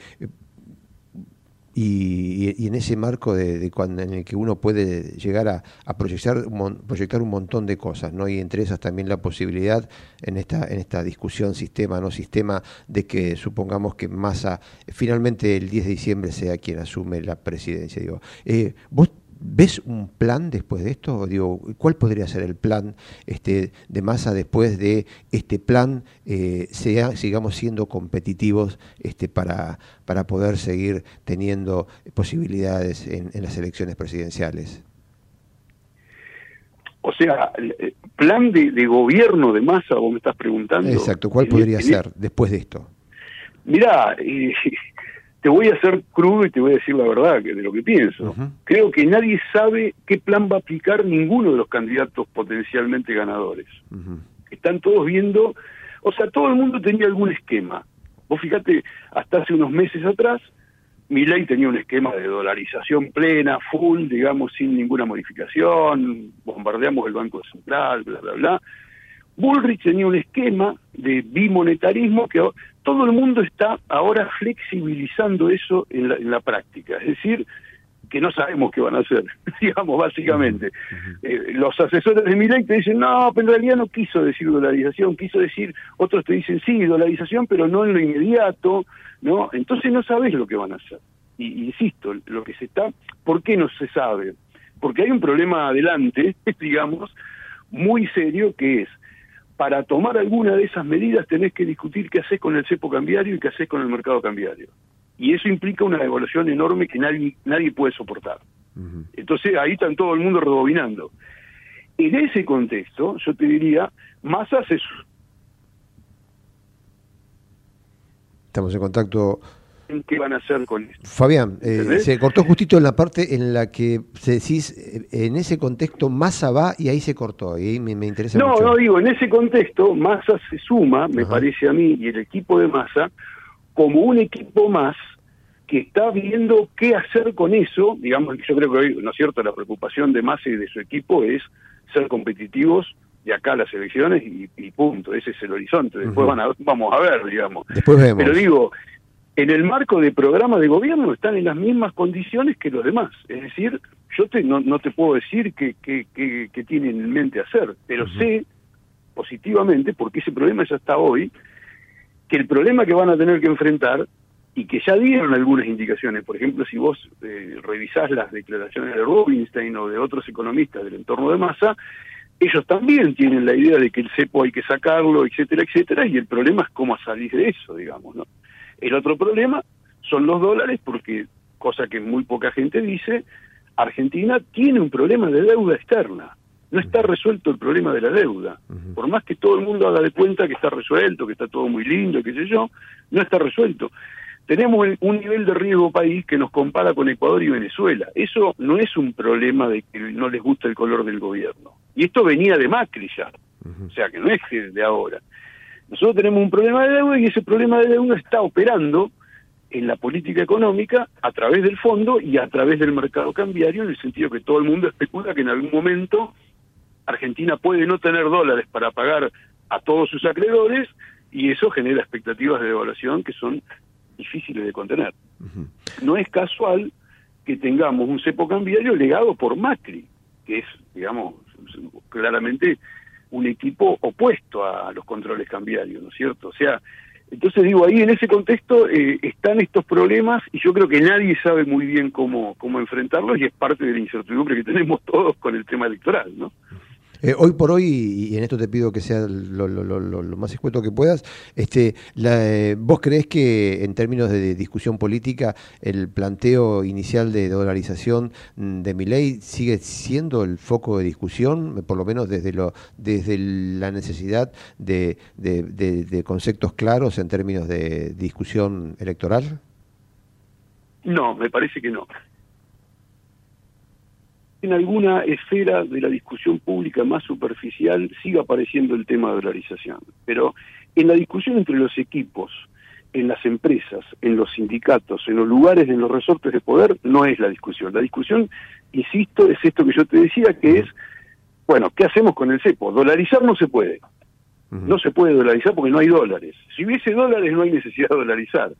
y, en ese marco de, de cuando, en el que uno puede llegar a, a proyectar, proyectar un montón de cosas, ¿no? Y entre esas también la posibilidad en esta, en esta discusión sistema, no sistema, de que supongamos que Massa finalmente el 10 de diciembre sea quien asume la presidencia. Digo, Eh, vos ¿Ves un plan después de esto? Digo, ¿cuál podría ser el plan este, de masa después de este plan? eh, sea, sigamos siendo competitivos este, para, para poder seguir teniendo posibilidades en, en las elecciones presidenciales. O sea, plan de, de gobierno de masa, vos me estás preguntando. Exacto, ¿cuál podría ser después de esto? Mirá, eh, te voy a ser crudo y te voy a decir la verdad que de lo que pienso. Creo que nadie sabe qué plan va a aplicar ninguno de los candidatos potencialmente ganadores. Están todos viendo, o sea, todo el mundo tenía algún esquema. Vos fíjate, hasta hace unos meses atrás, Milei tenía un esquema de dolarización plena, full, digamos, sin ninguna modificación, bombardeamos el Banco Central, bla, bla, bla. Bullrich tenía un esquema de bimonetarismo que todo el mundo está ahora flexibilizando eso en la, en la práctica. Es decir, que no sabemos qué van a hacer, digamos, básicamente. Eh, los asesores de Milei te dicen, no, pero en realidad no quiso decir dolarización, quiso decir, otros te dicen, sí, dolarización, pero no en lo inmediato, ¿no? Entonces no sabes lo que van a hacer. Y insisto, lo que se está, ¿por qué no se sabe? Porque hay un problema adelante, digamos, muy serio que es, para tomar alguna de esas medidas tenés que discutir qué haces con el cepo cambiario y qué haces con el mercado cambiario. Y eso implica una devaluación enorme que nadie, nadie puede soportar. Entonces ahí están todo el mundo rebobinando. En ese contexto, yo te diría, Massa se Estamos en contacto. Qué van a hacer con esto. Fabián, eh, se cortó justito en la parte en la que se decís, eh, en ese contexto Massa va y ahí se cortó, y ahí me, me interesa No, mucho. no digo, en ese contexto, Massa se suma, me parece a mí, y el equipo de Massa, como un equipo más que está viendo qué hacer con eso. Digamos, yo creo que hoy, ¿no es cierto?, la preocupación de Massa y de su equipo es ser competitivos de acá a las elecciones y, y punto, ese es el horizonte. Después van a, vamos a ver, digamos. Después vemos. Pero digo, en el marco de programa de gobierno están en las mismas condiciones que los demás. Es decir, yo te, no, no te puedo decir qué que, que, que tienen en mente hacer, pero sé positivamente, porque ese problema ya está hoy, que el problema que van a tener que enfrentar y que ya dieron algunas indicaciones, por ejemplo, si vos eh, revisás las declaraciones de Rubinstein o de otros economistas del entorno de masa, ellos también tienen la idea de que el cepo hay que sacarlo, etcétera, etcétera, y el problema es cómo salir de eso, digamos, ¿no? El otro problema son los dólares, porque, cosa que muy poca gente dice, Argentina tiene un problema de deuda externa. No está resuelto el problema de la deuda. Por más que todo el mundo haga de cuenta que está resuelto, que está todo muy lindo, qué sé yo, no está resuelto. Tenemos un nivel de riesgo país que nos compara con Ecuador y Venezuela. Eso no es un problema de que no les gusta el color del gobierno. Y esto venía de Macri ya. O sea, que no es de ahora. Nosotros tenemos un problema de deuda y ese problema de deuda está operando en la política económica a través del fondo y a través del mercado cambiario, en el sentido que todo el mundo especula que en algún momento Argentina puede no tener dólares para pagar a todos sus acreedores y eso genera expectativas de devaluación que son difíciles de contener. No es casual que tengamos un cepo cambiario legado por Macri, que es, digamos, claramente un equipo opuesto a los controles cambiarios, ¿no es cierto? O sea, entonces digo, ahí en ese contexto eh, están estos problemas y yo creo que nadie sabe muy bien cómo, cómo enfrentarlos y es parte de la incertidumbre que tenemos todos con el tema electoral, ¿no? Eh, hoy por hoy, y en esto te pido que sea lo, lo- lo- más escueto que puedas, este, la, eh, ¿vos creés que en términos de discusión política el planteo inicial de dolarización mm, de mi ley sigue siendo el foco de discusión, eh, por lo menos desde, lo, desde la necesidad de conceptos claros en términos de discusión electoral? No, me parece que no. En alguna esfera de la discusión pública más superficial sigue apareciendo el tema de dolarización, pero en la discusión entre los equipos, en las empresas, en los sindicatos, en los lugares, en los resortes de poder, no es la discusión. La discusión, insisto, es esto que yo te decía, que es, bueno, ¿qué hacemos con el cepo? Dolarizar no se puede. No se puede dolarizar porque no hay dólares. Si hubiese dólares no hay necesidad de dolarizar.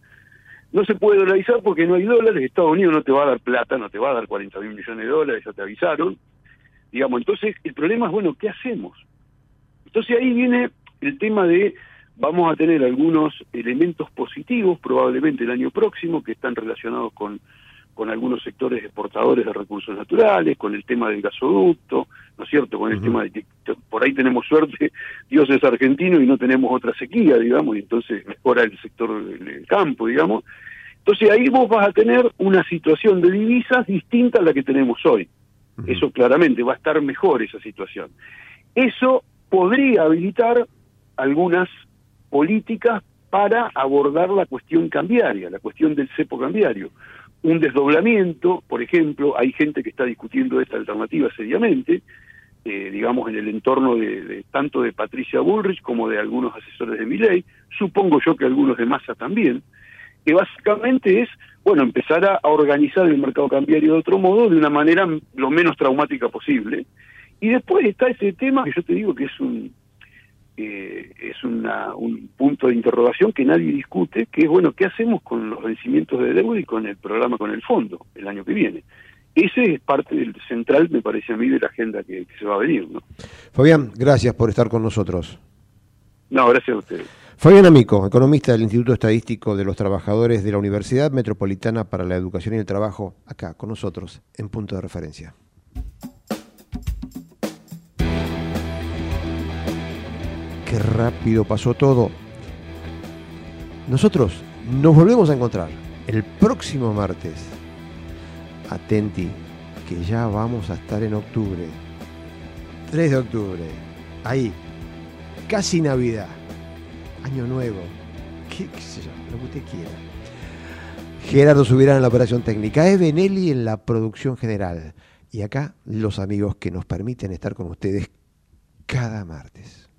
No se puede dolarizar porque no hay dólares, Estados Unidos no te va a dar plata, no te va a dar 40 mil millones de dólares, ya te avisaron. Digamos, entonces el problema es, bueno, ¿qué hacemos? Entonces ahí viene el tema de, vamos a tener algunos elementos positivos probablemente el año próximo que están relacionados con, con algunos sectores exportadores de recursos naturales, con el tema del gasoducto, ¿no es cierto? Con el tema de que por ahí tenemos suerte, Dios es argentino y no tenemos otra sequía, digamos, y entonces mejora el sector del del campo, digamos. Entonces ahí vos vas a tener una situación de divisas distinta a la que tenemos hoy. Eso claramente va a estar mejor esa situación. Eso podría habilitar algunas políticas para abordar la cuestión cambiaria, la cuestión del cepo cambiario. Un desdoblamiento, por ejemplo, hay gente que está discutiendo esta alternativa seriamente, eh, digamos en el entorno de, de- tanto de Patricia Bullrich como de algunos asesores de Milei, supongo yo que algunos de Massa también, que básicamente es, bueno, empezar a, a organizar el mercado cambiario de otro modo, de una manera lo menos traumática posible. Y después está ese tema que yo te digo que es un eh, es una, un punto de interrogación que nadie discute, que es, bueno, ¿qué hacemos con los vencimientos de deuda y con el programa con el fondo el año que viene? Ese es parte del central, me parece a mí, de la agenda que, que se va a venir, ¿no? Fabián, gracias por estar con nosotros. No, gracias a ustedes. Fabián Amico, economista del Instituto Estadístico de los Trabajadores de la Universidad Metropolitana para la Educación y el Trabajo, acá con nosotros en punto de referencia. Qué rápido pasó todo. Nosotros nos volvemos a encontrar el próximo martes. Atenti, que ya vamos a estar en octubre. 3 de octubre. Ahí. Casi Navidad. Año Nuevo. ¿Qué, qué? Lo que usted quiera. Gerardo Subirán en la operación técnica. Eve Nelly en la producción general. Y acá los amigos que nos permiten estar con ustedes cada martes.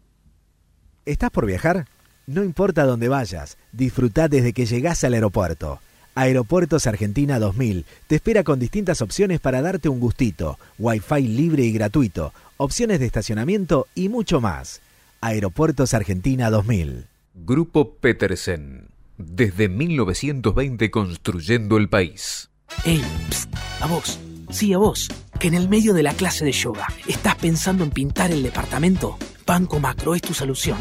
¿Estás por viajar? No importa dónde vayas, disfruta desde que llegás al aeropuerto. Aeropuertos Argentina 2000 te espera con distintas opciones para darte un gustito, Wi-Fi libre y gratuito, opciones de estacionamiento y mucho más. Aeropuertos Argentina 2000. Grupo Petersen. Desde 1920 construyendo el país. Ey, psst, a vos, sí a vos, que en el medio de la clase de yoga estás pensando en pintar el departamento. Banco Macro es tu solución,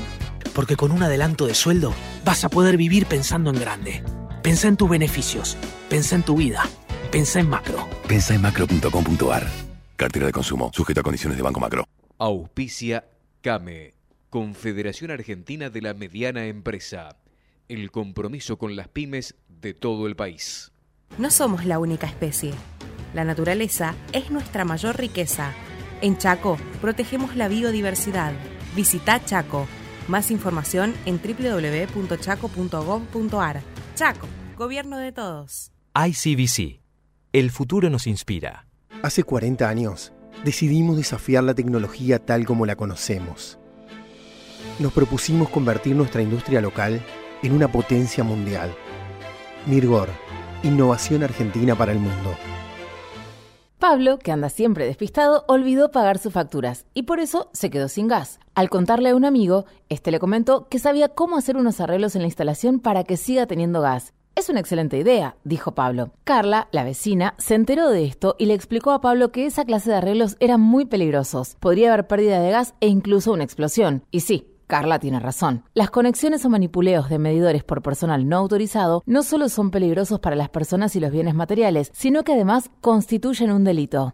porque con un adelanto de sueldo vas a poder vivir pensando en grande. Pensá en tus beneficios, pensá en tu vida, pensá en macro. Pensa en macro.com.ar. Cartera de consumo, sujeto a condiciones de Banco Macro. Auspicia CAME, Confederación Argentina de la Mediana Empresa. El compromiso con las pymes de todo el país. No somos la única especie. La naturaleza es nuestra mayor riqueza. En Chaco protegemos la biodiversidad. Visita Chaco. Más información en www.chaco.gov.ar. Chaco, gobierno de todos. ICBC. El futuro nos inspira. Hace 40 años decidimos desafiar la tecnología tal como la conocemos. Nos propusimos convertir nuestra industria local en una potencia mundial. Mirgor, innovación argentina para el mundo. Pablo, que anda siempre despistado, olvidó pagar sus facturas y por eso se quedó sin gas. Al contarle a un amigo, este le comentó que sabía cómo hacer unos arreglos en la instalación para que siga teniendo gas. Es una excelente idea, dijo Pablo. Carla, la vecina, se enteró de esto y le explicó a Pablo que esa clase de arreglos eran muy peligrosos. Podría haber pérdida de gas e incluso una explosión. Y sí, Carla tiene razón. Las conexiones o manipuleos de medidores por personal no autorizado no solo son peligrosos para las personas y los bienes materiales, sino que además constituyen un delito.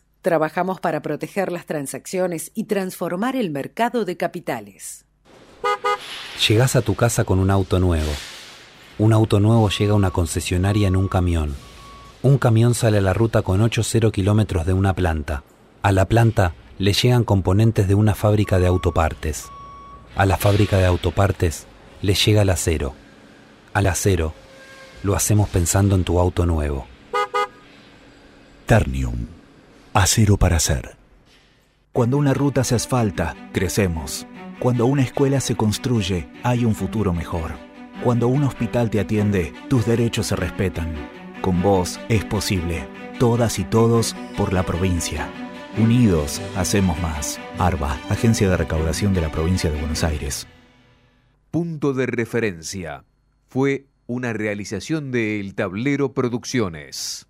Trabajamos para proteger las transacciones y transformar el mercado de capitales. Llegás a tu casa con un auto nuevo. Un auto nuevo llega a una concesionaria en un camión. Un camión sale a la ruta con 8-0 kilómetros de una planta. A la planta le llegan componentes de una fábrica de autopartes. A la fábrica de autopartes le llega el acero. Al acero lo hacemos pensando en tu auto nuevo. Ternium. Acero para hacer. Cuando una ruta se asfalta, crecemos. Cuando una escuela se construye, hay un futuro mejor. Cuando un hospital te atiende, tus derechos se respetan. Con vos es posible. Todas y todos por la provincia. Unidos hacemos más. ARBA, Agencia de Recaudación de la Provincia de Buenos Aires. Punto de referencia. Fue una realización de El Tablero Producciones.